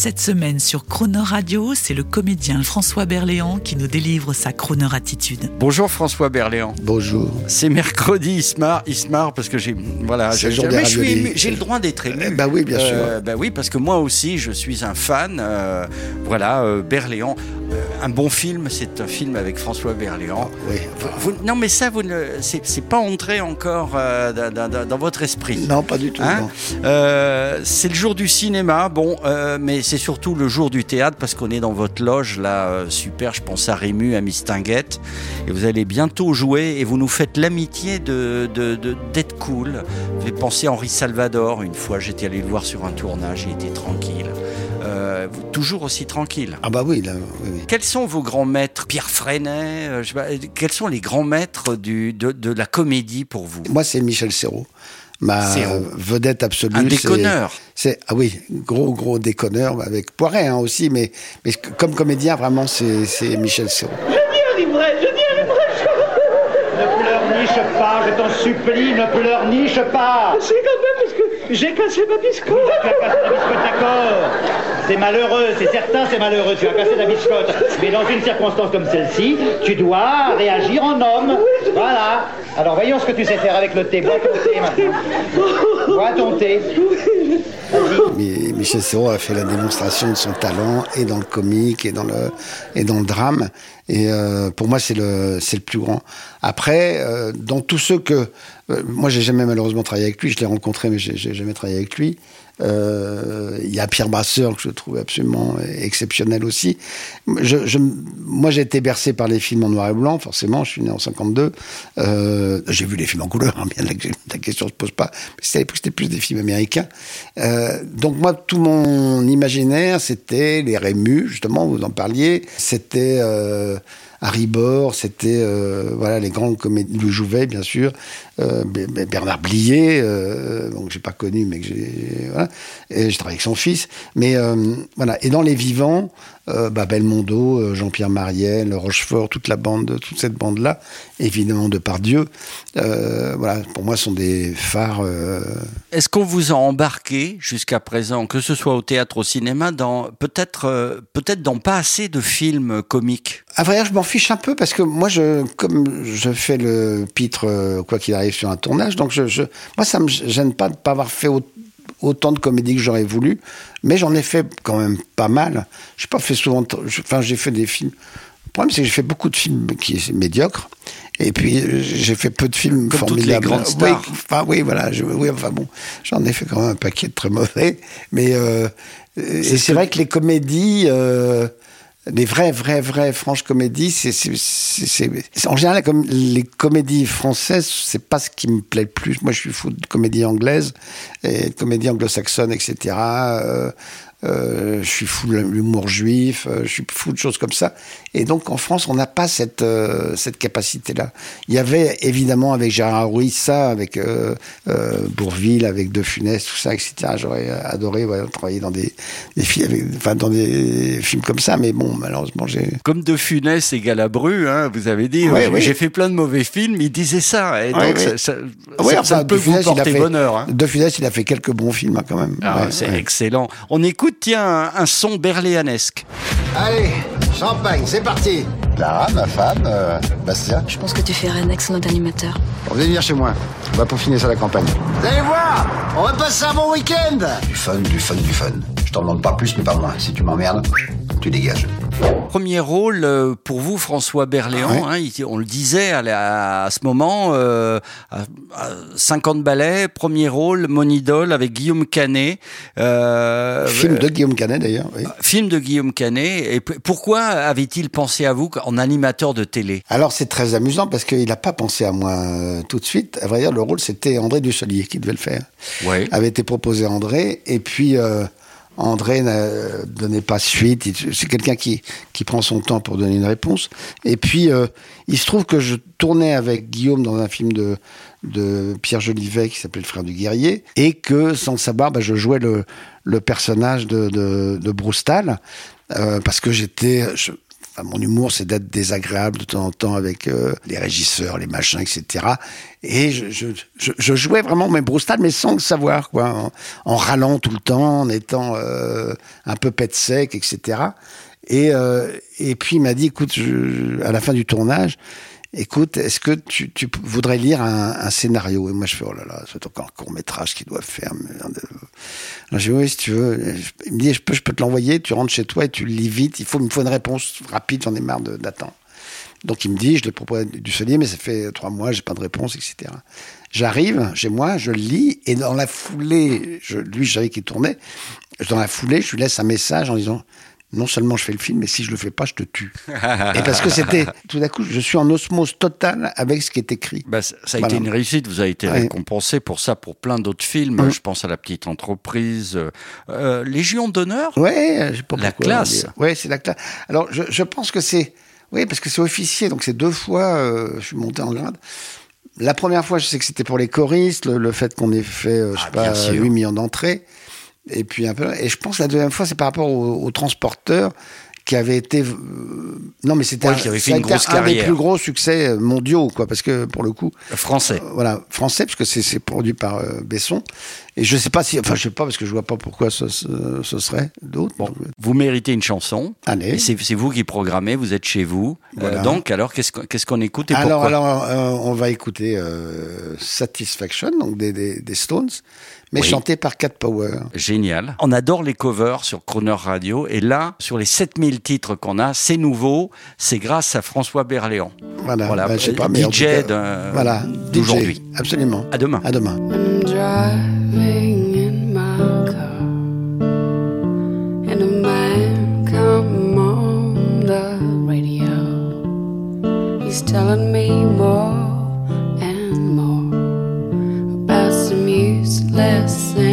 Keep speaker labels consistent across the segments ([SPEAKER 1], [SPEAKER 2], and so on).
[SPEAKER 1] Cette semaine sur Croner Radio, c'est le comédien François Berléand qui nous délivre sa Croner attitude.
[SPEAKER 2] Bonjour François Berléand.
[SPEAKER 3] Bonjour.
[SPEAKER 2] C'est mercredi, il se marre, il se marre parce que j'ai voilà,
[SPEAKER 3] C'est
[SPEAKER 2] j'ai
[SPEAKER 3] le jour des
[SPEAKER 2] mais je suis
[SPEAKER 3] raviolis.
[SPEAKER 2] ému, j'ai le droit d'être ému.
[SPEAKER 3] Bah oui, bien sûr.
[SPEAKER 2] bah oui, parce que moi aussi, je suis un fan. euh, voilà, euh, Berléand. Euh, un bon film, c'est un film avec François Berléand.
[SPEAKER 3] Oui.
[SPEAKER 2] Vous- non, mais ça, vous ne, c'est, pas entré encore euh, dans, dans- dans votre esprit.
[SPEAKER 3] Non, pas du tout.
[SPEAKER 2] Hein. Euh, c'est le jour du cinéma, bon, euh, mais c'est surtout le jour du théâtre parce qu'on est dans votre loge là, super. Je pense à Rému, à Mistinguette, et vous allez bientôt jouer et vous nous faites l'amitié de, d'être cool. Vous avez pensé à Henri Salvador. Une fois, j'étais allé le voir sur un tournage, il était tranquille. Euh, toujours aussi tranquille.
[SPEAKER 3] Ah bah oui, là, oui, oui.
[SPEAKER 2] Quels sont vos grands maîtres? Pierre Freinet euh, je sais pas, quels sont les grands maîtres du, de, de la comédie pour vous?
[SPEAKER 3] Moi, c'est Michel Serrault. Ma
[SPEAKER 2] Serrault.
[SPEAKER 3] vedette absolue.
[SPEAKER 2] Un déconneur.
[SPEAKER 3] C'est ah oui, gros gros déconneur avec Poiret hein, aussi, mais mais comme comédien vraiment c'est Michel Serrault.
[SPEAKER 4] Ne pleurniche pas, je t'en supplie, ne pleurniche pas. C'est quand même parce que j'ai cassé ma biscotte. Tu as cassé ta biscotte, d'accord. C'est malheureux, c'est certain, c'est malheureux. Tu as cassé ta biscotte. Mais dans une circonstance comme celle-ci, tu dois réagir en homme. Voilà. Alors voyons ce que tu sais faire avec le thé. Bois ton thé maintenant. Bois ton thé.
[SPEAKER 3] Mais Michel Serrault a fait la démonstration de son talent et dans le comique et dans le et dans le drame. Et euh, pour moi, c'est le le plus grand. Après, euh, dans tous ceux que euh, moi, j'ai jamais malheureusement travaillé avec lui. Je l'ai rencontré, mais j'ai jamais travaillé avec lui. Euh, Il y a Pierre Brasseur que je trouve absolument exceptionnel aussi. Moi, j'ai été bercé par les films en noir et blanc, forcément. Je suis né en 52. Euh, j'ai vu les films en couleur, hein, bien la, la question se pose pas. C'était c'était plus des films américains. Euh, donc moi, tout mon imaginaire, c'était les Rémus, justement, vous en parliez. C'était Harry Bor, c'était euh, voilà les grands comédiens, Louis Jouvet, bien sûr, euh, Bernard Blier, euh, donc j'ai pas connu, mais que j'ai voilà. Et j'ai travaillé avec son fils. Mais euh, voilà. Et dans les vivants, euh, bah, Belmondo, euh, Jean-Pierre Mariel, Rochefort, toute la bande, toute cette bande-là, évidemment de par Dieu. Euh, voilà, pour moi, sont des phares. euh,
[SPEAKER 2] Est-ce qu'on vous a embarqué jusqu'à présent, que ce soit au théâtre, au cinéma, dans peut-être peut-être dans pas assez de films comiques?
[SPEAKER 3] À vrai dire, je m'en fiche un peu parce que moi, je, comme je fais le pitre, quoi qu'il arrive sur un tournage, donc je, je- moi, ça me gêne pas de pas avoir fait au- autant de comédies que j'aurais voulu, mais j'en ai fait quand même pas mal. Je pas fait souvent, enfin, j'ai fait des films. Le problème, c'est que j'ai fait beaucoup de films qui sont médiocres. Et puis, euh, j'ai fait peu de films
[SPEAKER 2] Comme toutes les
[SPEAKER 3] formidables.
[SPEAKER 2] grandes stars.
[SPEAKER 3] Oui, enfin, oui, voilà. Je, oui, enfin bon, j'en ai fait quand même un paquet de très mauvais. Mais euh, et c'est vrai que les comédies, euh, les vraies, vraies, vraies, franches comédies, c'est, en général, les comédies françaises, c'est pas ce qui me plaît le plus. Moi, je suis fou de comédie anglaise et de comédie anglo-saxonne, etc. euh, je suis fou de l'humour juif, euh, je suis fou de choses comme ça. Et donc en France, on n'a pas cette euh, cette capacité-là. Il y avait évidemment avec Gérard Ruiz ça, avec Bourville, avec De Funès, tout ça, etc. J'aurais adoré ouais, travailler dans des, des films, avec- enfin dans des films comme ça, mais bon, malheureusement, j'ai
[SPEAKER 2] Comme De Funès et Galabru, hein, vous avez dit,
[SPEAKER 3] Ouais, oui.
[SPEAKER 2] j'ai fait plein de mauvais films, il disait ça. Et
[SPEAKER 3] Ouais,
[SPEAKER 2] donc, ça, ça-
[SPEAKER 3] Ouais,
[SPEAKER 2] ça-
[SPEAKER 3] enfin,
[SPEAKER 2] ça peut vous
[SPEAKER 3] Funès,
[SPEAKER 2] porter
[SPEAKER 3] fait-
[SPEAKER 2] bonheur. hein.
[SPEAKER 3] De Funès, il a fait quelques bons films hein, quand même.
[SPEAKER 2] Ah,
[SPEAKER 3] Ouais,
[SPEAKER 2] c'est
[SPEAKER 3] ouais.
[SPEAKER 2] excellent. On écoute, tiens, un, un son berléanesque.
[SPEAKER 5] Allez, champagne, c'est parti Clara, ma femme, euh, Bastien,
[SPEAKER 6] Je pense que tu ferais un excellent animateur.
[SPEAKER 5] on venez venir chez moi. On va peaufiner ça à la campagne. Vous allez voir On va passer un bon week-end Du fun, du fun, du fun. Je t'en demande pas plus, mais pas moins. Si tu m'emmerdes, tu dégages.
[SPEAKER 2] Premier rôle euh, pour vous, François Berléand. hein, on le disait à, la- à ce moment, euh, à, à 50 ballets, premier rôle, mon idole avec Guillaume Canet. Euh,
[SPEAKER 3] Film de Guillaume Canet d'ailleurs. Oui.
[SPEAKER 2] film de Guillaume Canet. Et pourquoi avait-il pensé à vous en animateur de télé?
[SPEAKER 3] Alors c'est très amusant parce qu'il n'a pas pensé à moi euh, tout de suite. À vrai dire, le rôle c'était André Dussolier qui devait le faire.
[SPEAKER 2] Ouais.
[SPEAKER 3] Avait été proposé à André et puis euh, André ne donnait pas suite. C'est quelqu'un qui, qui prend son temps pour donner une réponse. Et puis, euh, il se trouve que je tournais avec Guillaume dans un film de, de Pierre Jolivet qui s'appelait Le Frère du Guerrier, et que, sans savoir, bah, je jouais le, le personnage de, de, de Broustal, euh, parce que j'étais... mon humour, c'est d'être désagréable de temps en temps avec euh, les régisseurs, les machins, etc. Et je, jouais vraiment mes Broustal, mais sans le savoir, quoi, en, râlant tout le temps, en étant euh, un peu pète sec, etc. Et, euh, et puis il m'a dit, écoute, à la fin du tournage, écoute, est-ce que tu, voudrais lire un, scénario? Et moi je fais, oh là là, c'est encore un court métrage qu'ils doivent faire. merde. Alors j'ai dit, oui, si tu veux. Il me dit, je peux, je te l'envoyer, tu rentres chez toi et tu le lis vite. Il faut, il me faut une réponse rapide, j'en ai marre d'attendre. Donc il me dit, je le propose du solier, mais ça fait trois mois, j'ai pas de réponse, etc. J'arrive chez moi, je le lis, et dans la foulée, je, lui, je savais qu'il tournait, dans la foulée, je lui laisse un message en disant, non seulement je fais le film, mais si je le fais pas, je te tue. et parce que c'était, tout d'un coup, je suis en osmose totale avec ce qui est écrit.
[SPEAKER 2] Bah, ça a
[SPEAKER 3] Voilà.
[SPEAKER 2] été une réussite, vous avez été
[SPEAKER 3] Ouais.
[SPEAKER 2] récompensé pour ça, pour plein d'autres films. Je pense à La Petite Entreprise, euh, euh, Légion d'honneur.
[SPEAKER 3] Ouais, je sais pas
[SPEAKER 2] La
[SPEAKER 3] pourquoi,
[SPEAKER 2] classe.
[SPEAKER 3] Ouais, c'est la classe. Alors, je, je pense que c'est, oui, parce que c'est officier, donc c'est deux fois, euh, je suis monté en grade. La première fois, je sais que c'était pour les choristes, le, le fait qu'on ait fait, euh, je sais
[SPEAKER 2] Ah, bien
[SPEAKER 3] pas,
[SPEAKER 2] sûr.
[SPEAKER 3] 8 millions d'entrées. Et puis un peu, et je pense que la deuxième fois, c'est par rapport aux, aux transporteurs qui avaient été, euh, non, mais c'était
[SPEAKER 2] Ouais,
[SPEAKER 3] un-
[SPEAKER 2] fait une grosse
[SPEAKER 3] des plus gros succès euh, mondiaux, quoi, parce que pour le coup,
[SPEAKER 2] Français.
[SPEAKER 3] euh, voilà, français, parce que c'est c'est produit par euh, Besson. Et je sais pas si, enfin, je sais pas, parce que je vois pas pourquoi ce, ce, ce serait d'autres.
[SPEAKER 2] Bon, vous méritez une chanson.
[SPEAKER 3] Allez.
[SPEAKER 2] C'est vous qui programmez, vous êtes chez vous. Euh,
[SPEAKER 3] Voilà.
[SPEAKER 2] donc, alors, qu'est-ce qu'on écoute et
[SPEAKER 3] alors,
[SPEAKER 2] pourquoi
[SPEAKER 3] alors euh, on va écouter euh, Satisfaction, donc des, des, des Stones, mais
[SPEAKER 2] Oui.
[SPEAKER 3] chanté par Cat Power.
[SPEAKER 2] Génial. On adore les covers sur Croner Radio. Et là, sur les 7000 titres qu'on a, c'est nouveau. C'est grâce à François Berléand.
[SPEAKER 3] Voilà,
[SPEAKER 2] Voilà,
[SPEAKER 3] bah, je sais pas, mais
[SPEAKER 2] DJ
[SPEAKER 3] voilà,
[SPEAKER 2] d'aujourd'hui.
[SPEAKER 3] DJ, Absolument.
[SPEAKER 2] À demain.
[SPEAKER 3] À demain.
[SPEAKER 6] lesson.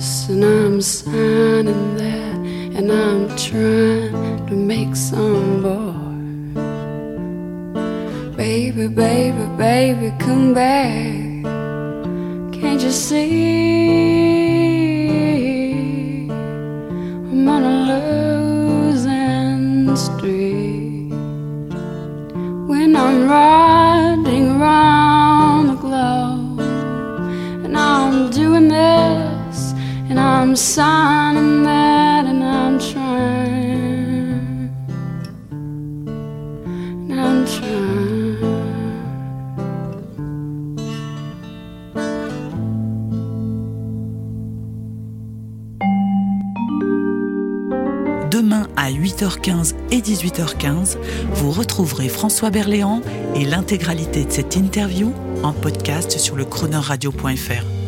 [SPEAKER 6] And I'm signing that and I'm trying to make some boy. Baby, baby, baby, come back. Can't you see? I'm on a losing streak
[SPEAKER 1] 17h15 et 18h15, vous retrouverez François Berléand et l'intégralité de cette interview en podcast sur le chronoradio.fr.